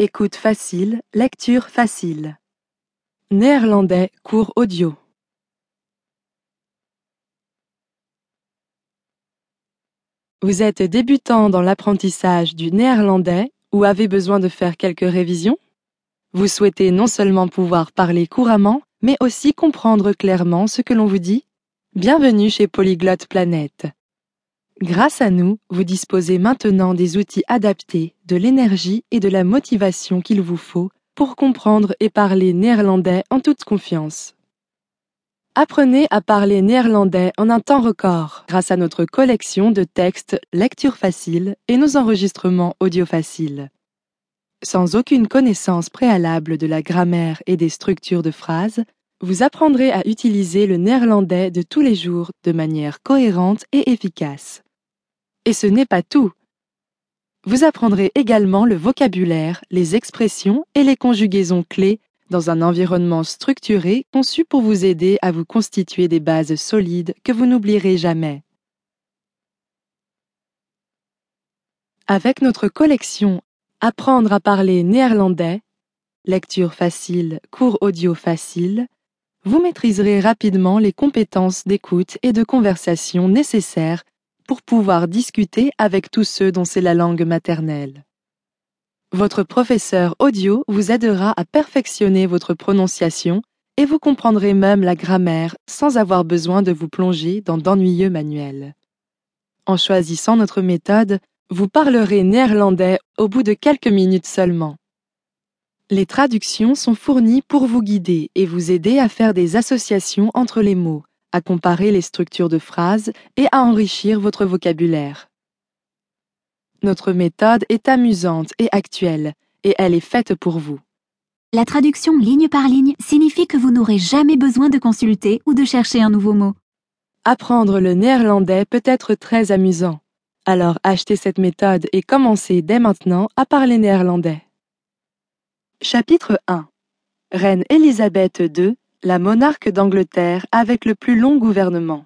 écoute facile, lecture facile. Néerlandais, cours audio. Vous êtes débutant dans l'apprentissage du néerlandais ou avez besoin de faire quelques révisions? Vous souhaitez non seulement pouvoir parler couramment, mais aussi comprendre clairement ce que l'on vous dit? Bienvenue chez Polyglotte Planète. Grâce à nous, vous disposez maintenant des outils adaptés, de l'énergie et de la motivation qu'il vous faut pour comprendre et parler néerlandais en toute confiance. Apprenez à parler néerlandais en un temps record grâce à notre collection de textes lecture facile et nos enregistrements audio faciles. Sans aucune connaissance préalable de la grammaire et des structures de phrases, vous apprendrez à utiliser le néerlandais de tous les jours de manière cohérente et efficace. Et ce n'est pas tout. Vous apprendrez également le vocabulaire, les expressions et les conjugaisons clés dans un environnement structuré conçu pour vous aider à vous constituer des bases solides que vous n'oublierez jamais. Avec notre collection Apprendre à parler néerlandais, lecture facile, cours audio facile, vous maîtriserez rapidement les compétences d'écoute et de conversation nécessaires pour pouvoir discuter avec tous ceux dont c'est la langue maternelle. Votre professeur audio vous aidera à perfectionner votre prononciation et vous comprendrez même la grammaire sans avoir besoin de vous plonger dans d'ennuyeux manuels. En choisissant notre méthode, vous parlerez néerlandais au bout de quelques minutes seulement. Les traductions sont fournies pour vous guider et vous aider à faire des associations entre les mots, à comparer les structures de phrases et à enrichir votre vocabulaire. Notre méthode est amusante et actuelle, et elle est faite pour vous. La traduction ligne par ligne signifie que vous n'aurez jamais besoin de consulter ou de chercher un nouveau mot. Apprendre le néerlandais peut être très amusant. Alors achetez cette méthode et commencez dès maintenant à parler néerlandais. Chapitre 1 Reine Élisabeth II la monarque d'Angleterre avec le plus long gouvernement.